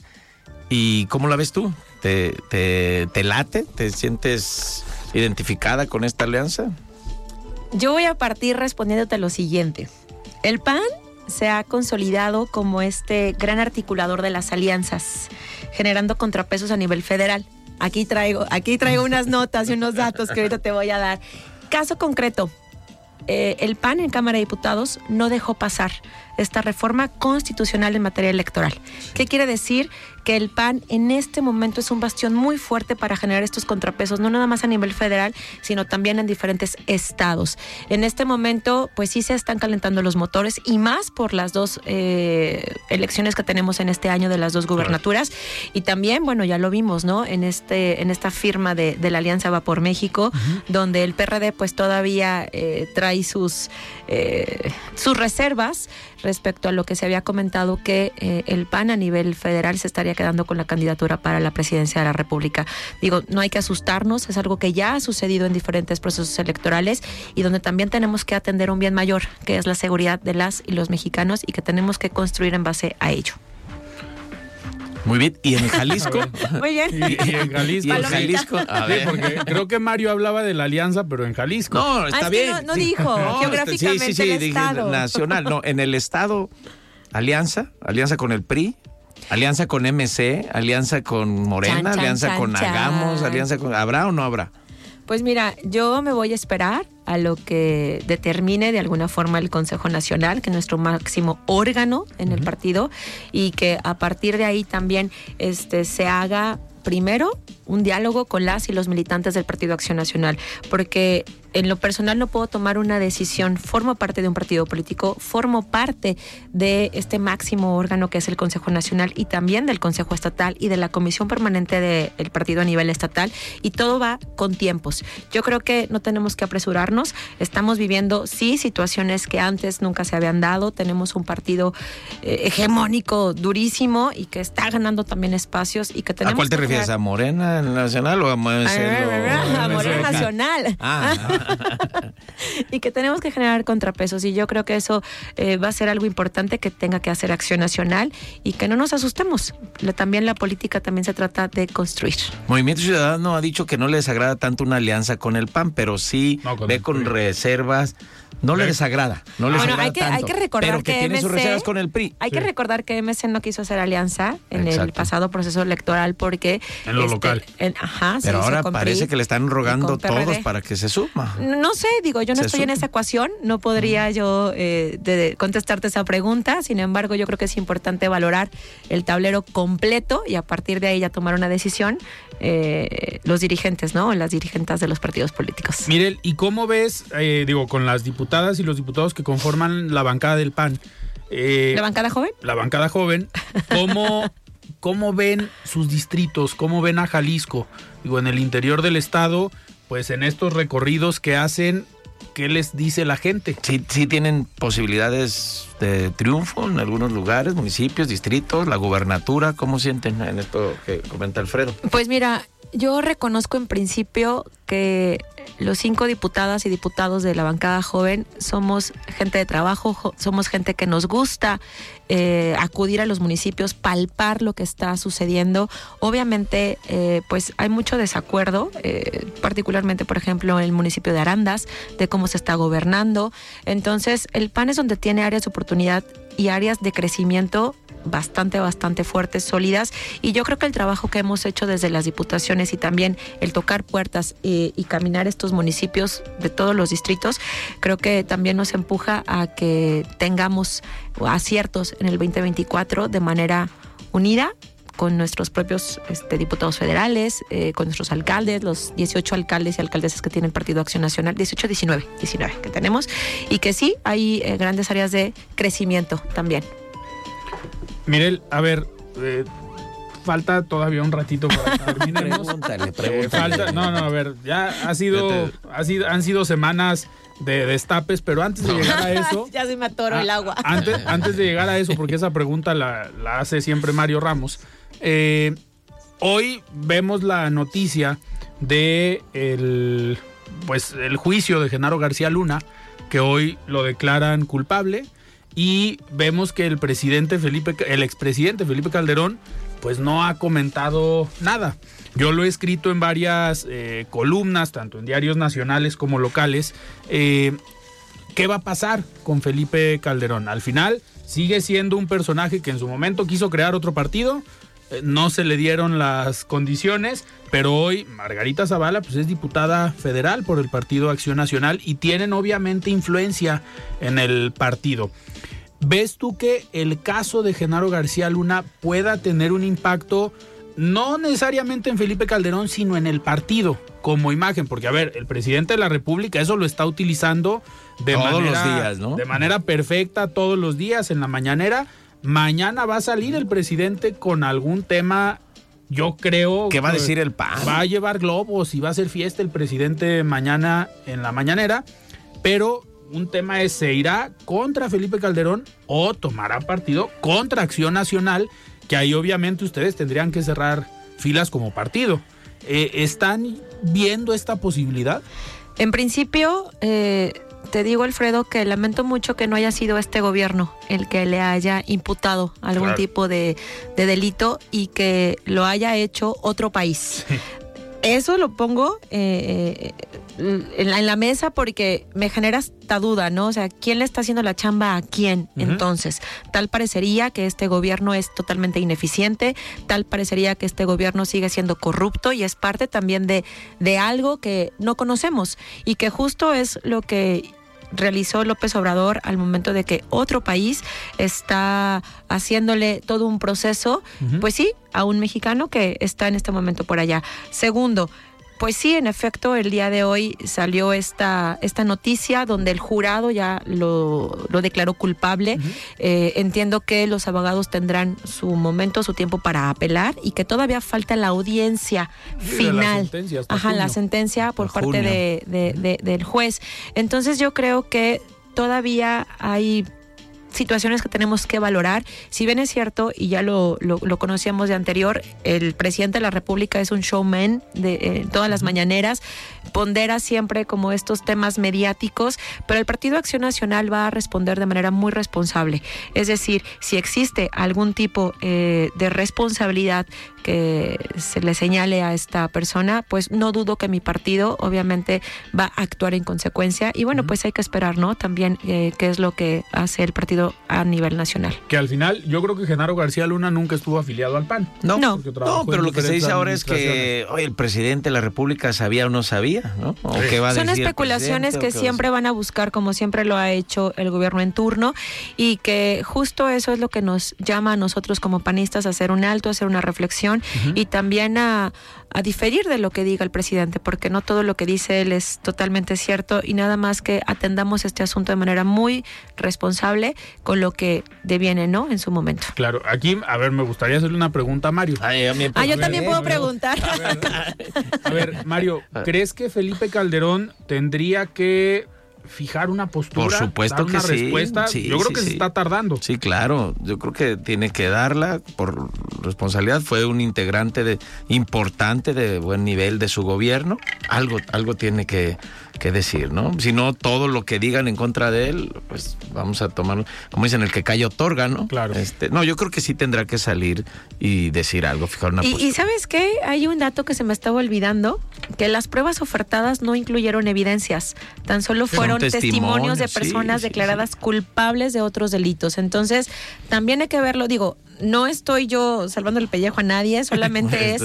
Speaker 4: ¿Y cómo la ves tú? ¿Te, te, late? ¿Te sientes identificada con esta alianza?
Speaker 5: Yo voy a partir respondiéndote lo siguiente. El PAN se ha consolidado como este gran articulador de las alianzas, generando contrapesos a nivel federal. Aquí traigo, aquí traigo unas notas y unos datos que ahorita te voy a dar. Caso concreto, eh, el PAN en Cámara de Diputados no dejó pasar esta reforma constitucional en materia electoral. ¿Qué quiere decir? Que el PAN en este momento es un bastión muy fuerte para generar estos contrapesos, no nada más a nivel federal, sino también en diferentes estados. En este momento, pues sí se están calentando los motores y más por las dos eh, elecciones que tenemos en este año de las dos gubernaturas. Y también, bueno, ya lo vimos, ¿no? En este, en esta firma de, la Alianza Va por México, donde el PRD pues todavía eh, trae sus, eh, sus reservas respecto a lo que se había comentado que eh, el PAN a nivel federal se estaría quedando con la candidatura para la presidencia de la República. Digo, no hay que asustarnos, es algo que ya ha sucedido en diferentes procesos electorales y donde también tenemos que atender un bien mayor, que es la seguridad de las y los mexicanos y que tenemos que construir en base a ello.
Speaker 4: Muy bien. ¿Y en Jalisco?
Speaker 5: Muy bien.
Speaker 1: Y, en Jalisco.
Speaker 4: ¿Y en Jalisco? A
Speaker 1: ver. porque creo que Mario hablaba de la alianza, pero en Jalisco.
Speaker 4: No, está
Speaker 5: ah,
Speaker 4: bien.
Speaker 5: no, dijo geográficamente sí, sí, sí, el estado.
Speaker 4: nacional. No, en el estado, alianza, alianza con el PRI, alianza con MC, alianza con Morena, alianza con Hagamos, alianza con... ¿Habrá o no habrá?
Speaker 5: Pues mira, yo me voy a esperar a lo que determine de alguna forma el Consejo Nacional, que es nuestro máximo órgano en el partido, y que a partir de ahí también este, se haga primero un diálogo con las y los militantes del Partido Acción Nacional, porque en lo personal no puedo tomar una decisión, formo parte de un partido político, formo parte de este máximo órgano que es el Consejo Nacional y también del Consejo Estatal y de la Comisión Permanente del partido a nivel estatal y todo va con tiempos. Yo creo que no tenemos que apresurarnos, estamos viviendo sí situaciones que antes nunca se habían dado, tenemos un partido eh, hegemónico durísimo y que está ganando también espacios y que tenemos
Speaker 4: ¿A cuál te
Speaker 5: que
Speaker 4: refieres?
Speaker 5: crear-
Speaker 4: ¿A Morena Nacional o a
Speaker 5: a Morena Nacional.
Speaker 4: Ah,
Speaker 5: y que tenemos que generar contrapesos y yo creo que eso eh, va a ser algo importante que tenga que hacer acción nacional y que no nos asustemos. La- también la política también se trata de construir.
Speaker 4: Movimiento Ciudadano ha dicho que no le desagrada tanto una alianza con el PAN, pero sí
Speaker 1: No, con
Speaker 4: ve
Speaker 1: el
Speaker 4: con reservas. No le desagrada, no le
Speaker 5: Bueno,
Speaker 4: desagrada
Speaker 5: hay que, hay
Speaker 4: tanto,
Speaker 5: que recordar
Speaker 4: pero que,
Speaker 5: que,
Speaker 4: tiene sus reservas con el PRI.
Speaker 5: Hay que recordar que MC no quiso hacer alianza en el pasado proceso electoral porque este,
Speaker 1: En lo local.
Speaker 5: en- ajá,
Speaker 4: Pero ahora parece
Speaker 5: PRI
Speaker 4: que le están rogando todos para que se suma.
Speaker 5: No sé, digo, yo no
Speaker 4: Se
Speaker 5: estoy en esa ecuación, no podría yo eh, de- de contestarte esa pregunta, sin embargo yo creo que es importante valorar el tablero completo y a partir de ahí ya tomar una decisión eh, los dirigentes, ¿no? Las dirigentes de los partidos políticos.
Speaker 1: Mirel, ¿y cómo ves, eh, digo, con las diputadas y los diputados que conforman la bancada del PAN? eh,
Speaker 5: ¿La bancada joven?
Speaker 1: la bancada joven, ¿cómo, ¿cómo ven sus distritos? ¿Cómo ven a Jalisco? Digo, en el interior del estado, pues en estos recorridos que hacen, ¿qué les dice la gente?
Speaker 4: Sí, sí tienen posibilidades de triunfo en algunos lugares, municipios, distritos, la gubernatura. ¿Cómo sienten en esto que comenta Alfredo?
Speaker 5: Pues mira, yo reconozco en principio que los cinco diputadas y diputados de la bancada joven somos gente de trabajo, jo- somos gente que nos gusta eh, acudir a los municipios, palpar lo que está sucediendo. Obviamente, eh, pues hay mucho desacuerdo, eh, particularmente, por ejemplo, en el municipio de Arandas, de cómo se está gobernando. Entonces, el PAN es donde tiene áreas de oportunidad y áreas de crecimiento bastante, bastante fuertes, sólidas. Y yo creo que el trabajo que hemos hecho desde las diputaciones y también el tocar puertas eh, y caminar estos municipios de todos los distritos, creo que también nos empuja a que tengamos aciertos en el 2024 de manera unida con nuestros propios este, diputados federales, eh, con nuestros alcaldes, los 18 alcaldes y alcaldesas que tiene el Partido Acción Nacional, 18, 19, 19 que tenemos, y que sí, hay eh, grandes áreas de crecimiento también.
Speaker 1: Mirel, a ver, eh, falta todavía un ratito para terminemos.
Speaker 4: Pregúntale,
Speaker 1: Eh,
Speaker 4: pregúntale.
Speaker 1: falta, no, no, a ver, ya ha sido,
Speaker 4: Ya
Speaker 1: ha sido, han sido semanas de destapes, pero antes de llegar a eso,
Speaker 5: ya se me atoró el agua.
Speaker 1: Antes, antes de llegar a eso, porque esa pregunta la, la hace siempre Mario Ramos. eh, hoy vemos la noticia de el, pues, el juicio de Genaro García Luna, que hoy lo declaran culpable, y vemos que el presidente Felipe, el expresidente Felipe Calderón, pues no ha comentado nada. Yo lo he escrito en varias eh, columnas, tanto en diarios nacionales como locales. eh, ¿Qué va a pasar con Felipe Calderón? Al final sigue siendo un personaje que en su momento quiso crear otro partido, no se le dieron las condiciones, pero hoy Margarita Zavala pues es diputada federal por el Partido Acción Nacional y tienen obviamente influencia en el partido. ¿Ves tú que el caso de Genaro García Luna pueda tener un impacto no necesariamente en Felipe Calderón, sino en el partido como imagen? Porque, a ver, el presidente de la República eso lo está utilizando de
Speaker 4: Todos
Speaker 1: manera,
Speaker 4: los días, ¿no?
Speaker 1: de manera perfecta todos los días en la mañanera. Mañana va a salir el presidente con algún tema, yo creo.
Speaker 4: ¿Qué va a
Speaker 1: que
Speaker 4: decir el PAN?
Speaker 1: Va a llevar globos y va a hacer fiesta el presidente mañana en la mañanera, pero un tema es, ¿se irá contra Felipe Calderón o tomará partido contra Acción Nacional? Que ahí obviamente ustedes tendrían que cerrar filas como partido. Eh, ¿Están viendo esta posibilidad?
Speaker 5: En principio, eh, te digo, Alfredo, que lamento mucho que no haya sido este gobierno el que le haya imputado algún
Speaker 1: Claro.
Speaker 5: tipo de, de delito y que lo haya hecho otro país. Eso lo pongo eh, eh, en, la, en la mesa porque me genera esta duda, ¿no? O sea, ¿quién le está haciendo la chamba a quién? Entonces, tal parecería que este gobierno es totalmente ineficiente, tal parecería que este gobierno sigue siendo corrupto y es parte también de, de algo que no conocemos y que justo es lo que realizó López Obrador al momento de que otro país está haciéndole todo un proceso, pues sí, a un mexicano que está en este momento por allá. Segundo, pues sí, en efecto, el día de hoy salió esta, esta noticia donde el jurado ya lo, lo declaró culpable. Eh, entiendo que los abogados tendrán su momento, su tiempo para apelar y que todavía falta la audiencia
Speaker 1: Sí, la
Speaker 5: final.
Speaker 1: sentencia hasta
Speaker 5: Ajá, la sentencia por
Speaker 4: Hasta
Speaker 5: parte
Speaker 4: junio.
Speaker 5: de, de- de- del juez. Entonces yo creo que todavía hay situaciones que tenemos que valorar. Si bien es cierto, y ya lo, lo, lo conocíamos de anterior, el presidente de la República es un showman de eh, todas las mañaneras, pondera siempre como estos temas mediáticos, pero el Partido Acción Nacional va a responder de manera muy responsable. Es decir, si existe algún tipo eh, de responsabilidad que se le señale a esta persona, pues no dudo que mi partido obviamente va a actuar en consecuencia y bueno, pues hay que esperar, ¿no? También eh, qué es lo que hace el partido a nivel nacional.
Speaker 1: Que al final, yo creo que Genaro García Luna nunca estuvo afiliado al PAN.
Speaker 4: No,
Speaker 5: No.
Speaker 4: Pero lo que se dice ahora es que oye, el presidente de la República sabía o no sabía, ¿no? ¿O
Speaker 1: Sí.
Speaker 4: qué va a
Speaker 5: Son
Speaker 4: decir
Speaker 5: especulaciones que
Speaker 4: qué va a
Speaker 5: siempre van a buscar, como siempre lo ha hecho el gobierno en turno, y que justo eso es lo que nos llama a nosotros como panistas a hacer un alto, a hacer una reflexión y también a, a diferir de lo que diga el presidente, porque no todo lo que dice él es totalmente cierto y nada más que atendamos este asunto de manera muy responsable con lo que deviene, ¿no? En su momento.
Speaker 1: Claro, aquí, a ver, me gustaría hacerle una pregunta a Mario.
Speaker 4: Ay, a mí-
Speaker 5: Ah, yo
Speaker 1: ver,
Speaker 5: también
Speaker 1: eh,
Speaker 5: puedo
Speaker 1: a ver.
Speaker 5: preguntar.
Speaker 1: A ver, Mario, ¿crees que Felipe Calderón tendría que fijar una postura?
Speaker 4: Por supuesto
Speaker 1: dar
Speaker 4: que
Speaker 1: una
Speaker 4: sí,
Speaker 1: respuesta?
Speaker 4: sí,
Speaker 1: yo creo
Speaker 4: sí,
Speaker 1: que se está tardando.
Speaker 4: Sí, claro. Yo creo que tiene que darla por responsabilidad. Fue un integrante de, importante de buen nivel de su gobierno. Algo, algo tiene que, que decir, ¿no? Si no, todo lo que digan en contra de él, pues vamos a tomar, como dicen, el que calla otorga, ¿no?
Speaker 1: Claro.
Speaker 4: Este, no, yo creo que sí tendrá que salir y decir algo, fijar una
Speaker 5: Y,
Speaker 4: postura.
Speaker 5: y ¿sabes qué? Hay un dato que se me estaba olvidando, que las pruebas ofertadas no incluyeron evidencias, tan solo fueron testimonios de
Speaker 4: sí,
Speaker 5: personas
Speaker 4: sí,
Speaker 5: declaradas culpables de otros delitos. Entonces, también hay que verlo, digo, no estoy yo salvando el pellejo a nadie, solamente es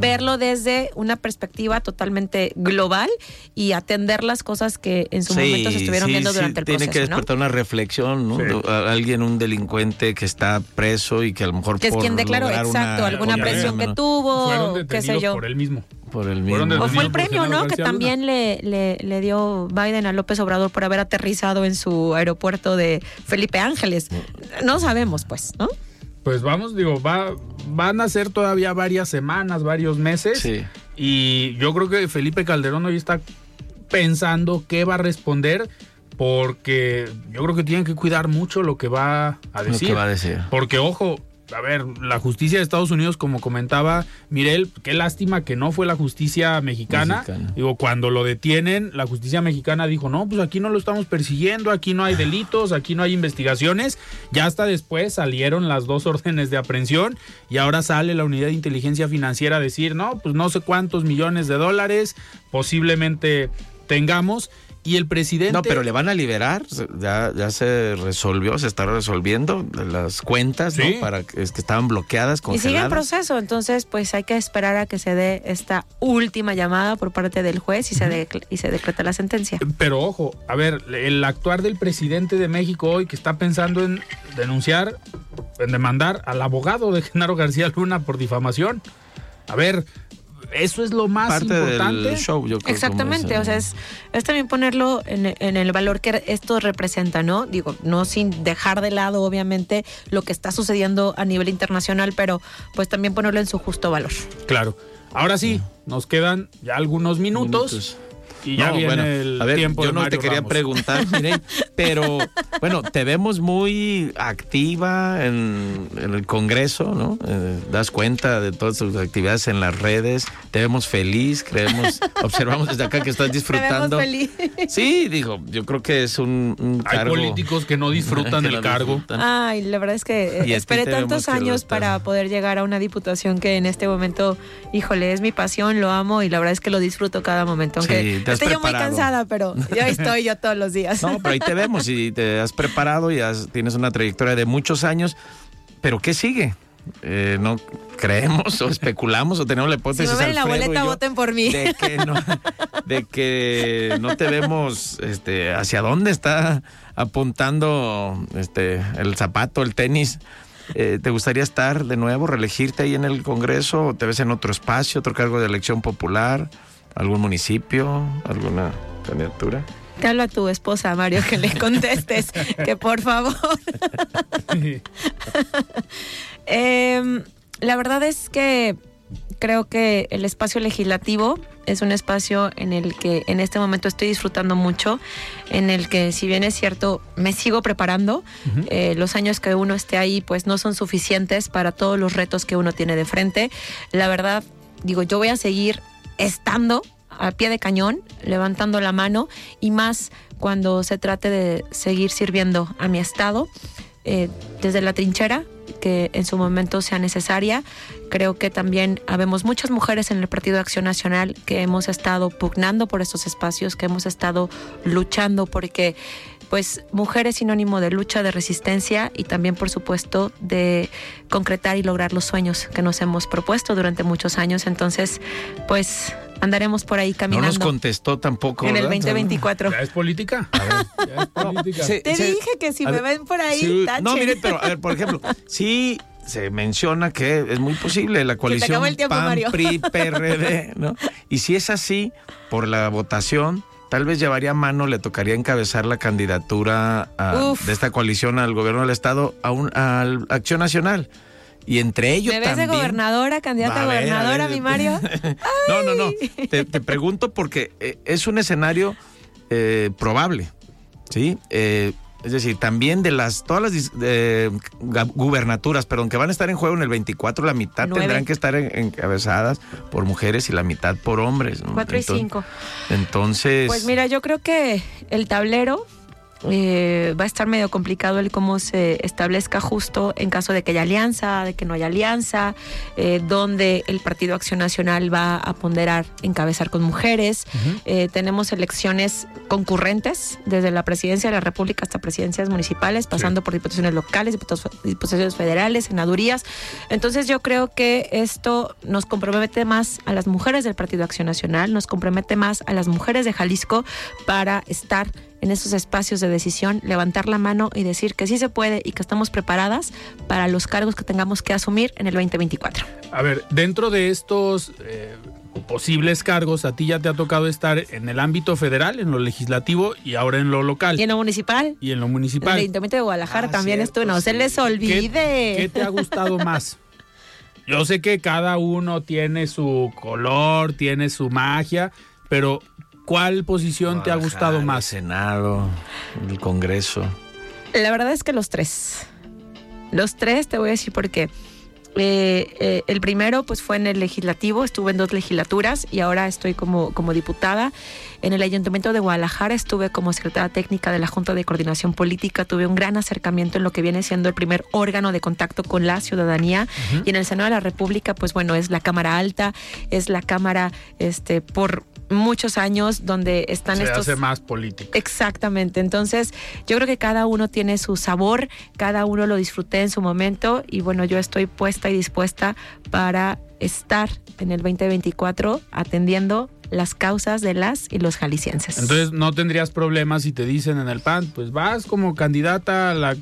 Speaker 5: verlo desde una perspectiva totalmente global y atender las cosas que en su momento se estuvieron
Speaker 4: sí,
Speaker 5: viendo
Speaker 4: sí,
Speaker 5: durante el
Speaker 4: tiene
Speaker 5: proceso,
Speaker 4: que
Speaker 5: ¿no?
Speaker 4: despertar una reflexión, ¿no? Alguien, un delincuente que está preso y que a lo mejor
Speaker 5: Que es
Speaker 4: por
Speaker 5: quien declaró, exacto,
Speaker 4: una-
Speaker 5: alguna presión que tuvo, qué sé yo.
Speaker 1: por él mismo.
Speaker 4: por el mismo.
Speaker 5: O fue el premio, ¿no? Que también le, le, le dio Biden a López Obrador por haber aterrizado en su aeropuerto de Felipe Ángeles. No sabemos, pues, ¿no?
Speaker 1: Pues vamos, digo, va, van a ser todavía varias semanas, varios meses.
Speaker 4: Sí.
Speaker 1: Y yo creo que Felipe Calderón hoy está pensando qué va a responder, porque yo creo que tienen que cuidar mucho lo que va a
Speaker 4: Lo
Speaker 1: decir.
Speaker 4: que va a decir.
Speaker 1: Porque, ojo, a ver, la justicia de Estados Unidos, como comentaba Mirel, qué lástima que no fue la justicia mexicana.
Speaker 4: Mexicana.
Speaker 1: Digo, cuando lo detienen, la justicia mexicana dijo, no, pues aquí no lo estamos persiguiendo, aquí no hay delitos, aquí no hay investigaciones. Ya hasta después salieron las dos órdenes de aprehensión y ahora sale la unidad de inteligencia financiera a decir, no, pues no sé cuántos millones de dólares posiblemente tengamos. Y el presidente...
Speaker 4: No, pero le van a liberar. Ya, ya se resolvió, se está resolviendo las cuentas,
Speaker 1: Sí.
Speaker 4: ¿no? Para que, es que estaban bloqueadas,
Speaker 5: Y sigue en
Speaker 4: congeladas.
Speaker 5: proceso, entonces pues hay que esperar a que se dé esta última llamada por parte del juez y se, decl- y se decreta la sentencia.
Speaker 1: Pero ojo, a ver, el actuar del presidente de México hoy que está pensando en denunciar, en demandar al abogado de Genaro García Luna por difamación. A ver, eso es lo más
Speaker 4: Parte
Speaker 1: importante.
Speaker 4: del show, yo creo.
Speaker 5: Exactamente, o sea, es, es también ponerlo en, en el valor que esto representa, ¿no? Digo, no sin dejar de lado, obviamente, lo que está sucediendo a nivel internacional, pero pues también ponerlo en su justo valor.
Speaker 1: Claro. Ahora sí, nos quedan ya algunos minutos.
Speaker 4: Minutos.
Speaker 1: Y ya
Speaker 4: No,
Speaker 1: viene
Speaker 4: bueno,
Speaker 1: el
Speaker 4: a ver,
Speaker 1: tiempo
Speaker 4: yo
Speaker 1: de
Speaker 4: no
Speaker 1: Mario
Speaker 4: te quería
Speaker 1: Ramos.
Speaker 4: preguntar, Mireille, pero bueno, te vemos muy activa en, en el Congreso, ¿no? Eh, das cuenta de todas tus actividades en las redes, te vemos feliz, creemos, observamos desde acá que estás disfrutando.
Speaker 5: feliz.
Speaker 4: Sí, digo, yo creo que es un, un
Speaker 1: Hay
Speaker 4: cargo.
Speaker 1: políticos que no disfrutan
Speaker 4: que
Speaker 1: el
Speaker 4: no
Speaker 1: cargo.
Speaker 4: disfrutan.
Speaker 5: Ay, la verdad es que eh,
Speaker 4: Y
Speaker 5: esperé tantos años para poder llegar a una diputación que en este momento, híjole, es mi pasión, lo amo y la verdad es que lo disfruto cada momento. Aunque
Speaker 4: Sí, te has
Speaker 5: estoy yo muy cansada, pero ya estoy yo todos los días.
Speaker 4: No, pero ahí te vemos y te has preparado y has- tienes una trayectoria de muchos años. Pero ¿qué sigue? Eh, no creemos o especulamos o tenemos la
Speaker 5: si
Speaker 4: hipótesis.
Speaker 5: me ven en la
Speaker 4: Alfredo y
Speaker 5: boleta,
Speaker 4: yo,
Speaker 5: voten por mí.
Speaker 4: de que no, de que no te vemos este, hacia dónde está apuntando este, el zapato, el tenis. Eh, ¿Te gustaría estar de nuevo, reelegirte ahí en el Congreso o te ves en otro espacio, otro cargo de elección popular? ¿Algún municipio? ¿Alguna candidatura?
Speaker 5: Te hablo a tu esposa, Mario, que le contestes, que por favor. Em, la verdad es que creo que el espacio legislativo es un espacio en el que en este momento estoy disfrutando mucho, en el que si bien es cierto, me sigo preparando, eh, los años que uno esté ahí pues no son suficientes para todos los retos que uno tiene de frente. La verdad, digo, yo voy a seguir estando a pie de cañón, levantando la mano y más cuando se trate de seguir sirviendo a mi estado eh, desde la trinchera que en su momento sea necesaria. Creo que también habemos muchas mujeres en el Partido de Acción Nacional que hemos estado pugnando por estos espacios, que hemos estado luchando porque pues mujer es sinónimo de lucha, de resistencia y también por supuesto de concretar y lograr los sueños que nos hemos propuesto durante muchos años. Entonces, pues andaremos por ahí caminando.
Speaker 4: No nos contestó tampoco.
Speaker 5: En el 2024.
Speaker 1: ¿Ya es política? ya es política.
Speaker 5: Te dije que si me ven por ahí,
Speaker 4: No, mire, pero a ver, por ejemplo, sí se menciona que es muy posible la coalición
Speaker 5: el tiempo,
Speaker 4: PAN,
Speaker 5: Mario.
Speaker 4: PRI, PRD, ¿no? Y si es así, por la votación, tal vez llevaría mano, le tocaría encabezar la candidatura a- de esta coalición al gobierno del Estado a, un, a Acción Nacional. Y entre ellos
Speaker 5: ¿Me ves
Speaker 4: también...
Speaker 5: de gobernadora, candidata
Speaker 4: A
Speaker 5: gobernadora,
Speaker 4: ver,
Speaker 5: mi Mario?
Speaker 4: No, no, no. Te, te pregunto porque eh, es un escenario eh, probable, ¿sí? Eh, es decir, también de las todas las eh, gubernaturas, perdón, que van a estar en juego en el 24, la mitad tendrán que estar en- encabezadas por mujeres y la mitad por hombres. ¿no?
Speaker 5: Cuatro y
Speaker 4: Enton-
Speaker 5: cinco.
Speaker 4: Entonces,
Speaker 5: Pues mira, yo creo que el tablero eh, va a estar medio complicado el cómo se establezca justo en caso de que haya alianza, de que no haya alianza, eh, donde el Partido Acción Nacional va a ponderar encabezar con mujeres. Eh, tenemos elecciones concurrentes desde la presidencia de la República hasta presidencias municipales, pasando por diputaciones locales, diputaciones federales, senadurías. Entonces yo creo que esto nos compromete más a las mujeres del Partido Acción Nacional, nos compromete más a las mujeres de Jalisco para estar en esos espacios de decisión, levantar la mano y decir que sí se puede y que estamos preparadas para los cargos que tengamos que asumir en el 2024.
Speaker 1: A ver, dentro de estos eh, posibles cargos, a ti ya te ha tocado estar en el ámbito federal, en lo legislativo y ahora en lo local
Speaker 5: Y en lo municipal,
Speaker 1: y en lo
Speaker 5: en el
Speaker 1: municipal.
Speaker 5: Ayuntamiento de Guadalajara
Speaker 4: Ah,
Speaker 5: también
Speaker 4: cierto,
Speaker 5: estuve, no se
Speaker 4: sí.
Speaker 5: les
Speaker 1: ¿Qué,
Speaker 5: olvide.
Speaker 1: qué te ha gustado más? Yo sé que cada uno tiene su color, tiene su magia, pero ¿cuál posición te ha gustado más?
Speaker 4: El Senado, el Congreso.
Speaker 5: La verdad es que los tres. Los tres, te voy a decir por qué. Eh, eh, el primero pues fue en el legislativo, estuve en dos legislaturas y ahora estoy como, como diputada. En el Ayuntamiento de Guadalajara estuve como secretaria técnica de la Junta de Coordinación Política, tuve un gran acercamiento en lo que viene siendo el primer órgano de contacto con la ciudadanía y en el Senado de la República pues bueno, es la Cámara Alta, es la Cámara este por muchos años donde están
Speaker 1: Se
Speaker 5: estos
Speaker 1: hace más política.
Speaker 5: Exactamente. Entonces, yo creo que cada uno tiene su sabor, cada uno lo disfruté en su momento y bueno, yo estoy puesta y dispuesta para estar en el 2024 atendiendo las causas de las y los jaliscienses.
Speaker 1: Entonces no tendrías problemas si te dicen en el PAN, pues vas como candidata a, la-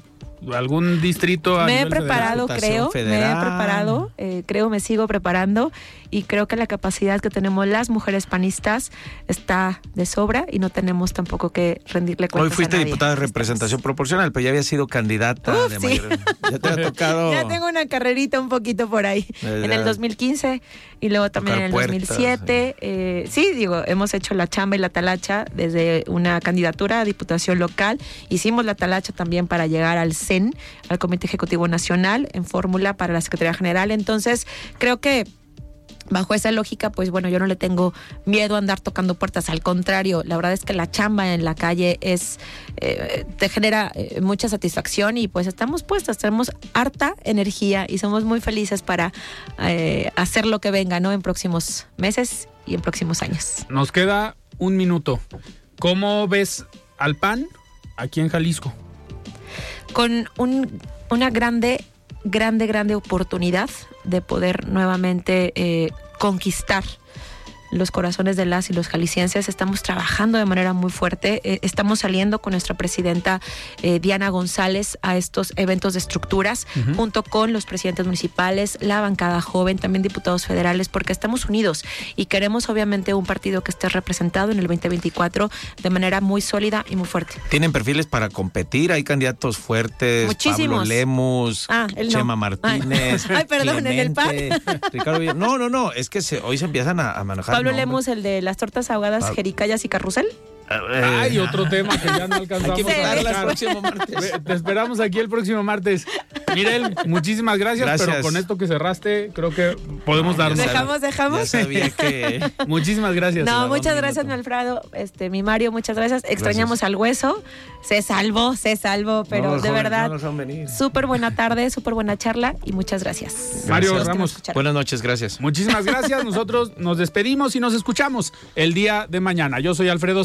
Speaker 1: algún distrito. a
Speaker 5: me he preparado, creo, me he preparado, eh, creo, me sigo preparando y creo que la capacidad que tenemos las mujeres panistas está de sobra y no tenemos tampoco que rendirle cuentas
Speaker 4: Hoy fuiste
Speaker 5: a nadie.
Speaker 4: diputada de representación proporcional, pero ya había sido candidata
Speaker 5: Uf,
Speaker 4: de
Speaker 5: sí.
Speaker 4: mayor. Ya te ha tocado.
Speaker 5: Ya tengo una carrerita un poquito por ahí.
Speaker 4: Eh,
Speaker 5: en el 2015 y luego también en el
Speaker 4: puertas,
Speaker 5: 2007. eh, sí, digo, hemos hecho la chamba y la talacha desde una candidatura a diputación local. Hicimos la talacha también para llegar al CEN, al Comité Ejecutivo Nacional, en fórmula para la Secretaría General. Entonces, creo que bajo esa lógica, pues bueno, yo no le tengo miedo a andar tocando puertas. Al contrario, la verdad es que la chamba en la calle es eh, te genera eh, mucha satisfacción y pues estamos puestas, tenemos harta energía y somos muy felices para eh, hacer lo que venga, ¿no? En próximos meses y en próximos años.
Speaker 1: Nos queda un minuto. ¿Cómo ves al PAN aquí en Jalisco?
Speaker 5: Con un- una grande, grande, grande oportunidad de poder nuevamente eh, conquistar los corazones de las y los jaliscienses. Estamos trabajando de manera muy fuerte. Eh, estamos saliendo con nuestra presidenta eh, Diana González a estos eventos de estructuras, junto con los presidentes municipales, la bancada joven, también diputados federales, porque estamos unidos y queremos obviamente un partido que esté representado en el 2024 de manera muy sólida y muy fuerte.
Speaker 4: ¿Tienen perfiles para competir? ¿Hay candidatos fuertes?
Speaker 5: Muchísimos.
Speaker 4: Pablo Lemus,
Speaker 5: Ah, no.
Speaker 4: Chema Martínez.
Speaker 5: Ay, perdón, en el PAN.
Speaker 4: Ricardo No, no, no, es que se- hoy se empiezan a, a manejar.
Speaker 5: Pablo el de las tortas ahogadas, jericayas y carrusel.
Speaker 4: Eh,
Speaker 1: Ay, otro tema que ya no alcanzamos
Speaker 4: Hay que
Speaker 1: a
Speaker 4: el próximo martes.
Speaker 1: Te esperamos aquí el próximo martes. Mirel, muchísimas gracias,
Speaker 4: Gracias.
Speaker 1: pero con esto que cerraste, creo que podemos darnos.
Speaker 5: Dejamos, dejamos.
Speaker 4: Ya sabía que.
Speaker 1: Muchísimas gracias.
Speaker 5: No, muchas gracias, mi. Alfredo. Este, mi Mario, muchas gracias. Extrañamos al hueso. Se salvó, se salvó, pero
Speaker 4: No,
Speaker 5: de
Speaker 4: joven,
Speaker 5: verdad,
Speaker 4: no
Speaker 5: súper buena tarde, súper buena charla y muchas gracias.
Speaker 1: Mario
Speaker 5: que nos
Speaker 1: Ramos.
Speaker 4: Buenas noches, gracias.
Speaker 1: Muchísimas gracias. Nosotros nos despedimos y nos escuchamos el día de mañana. Yo soy Alfredo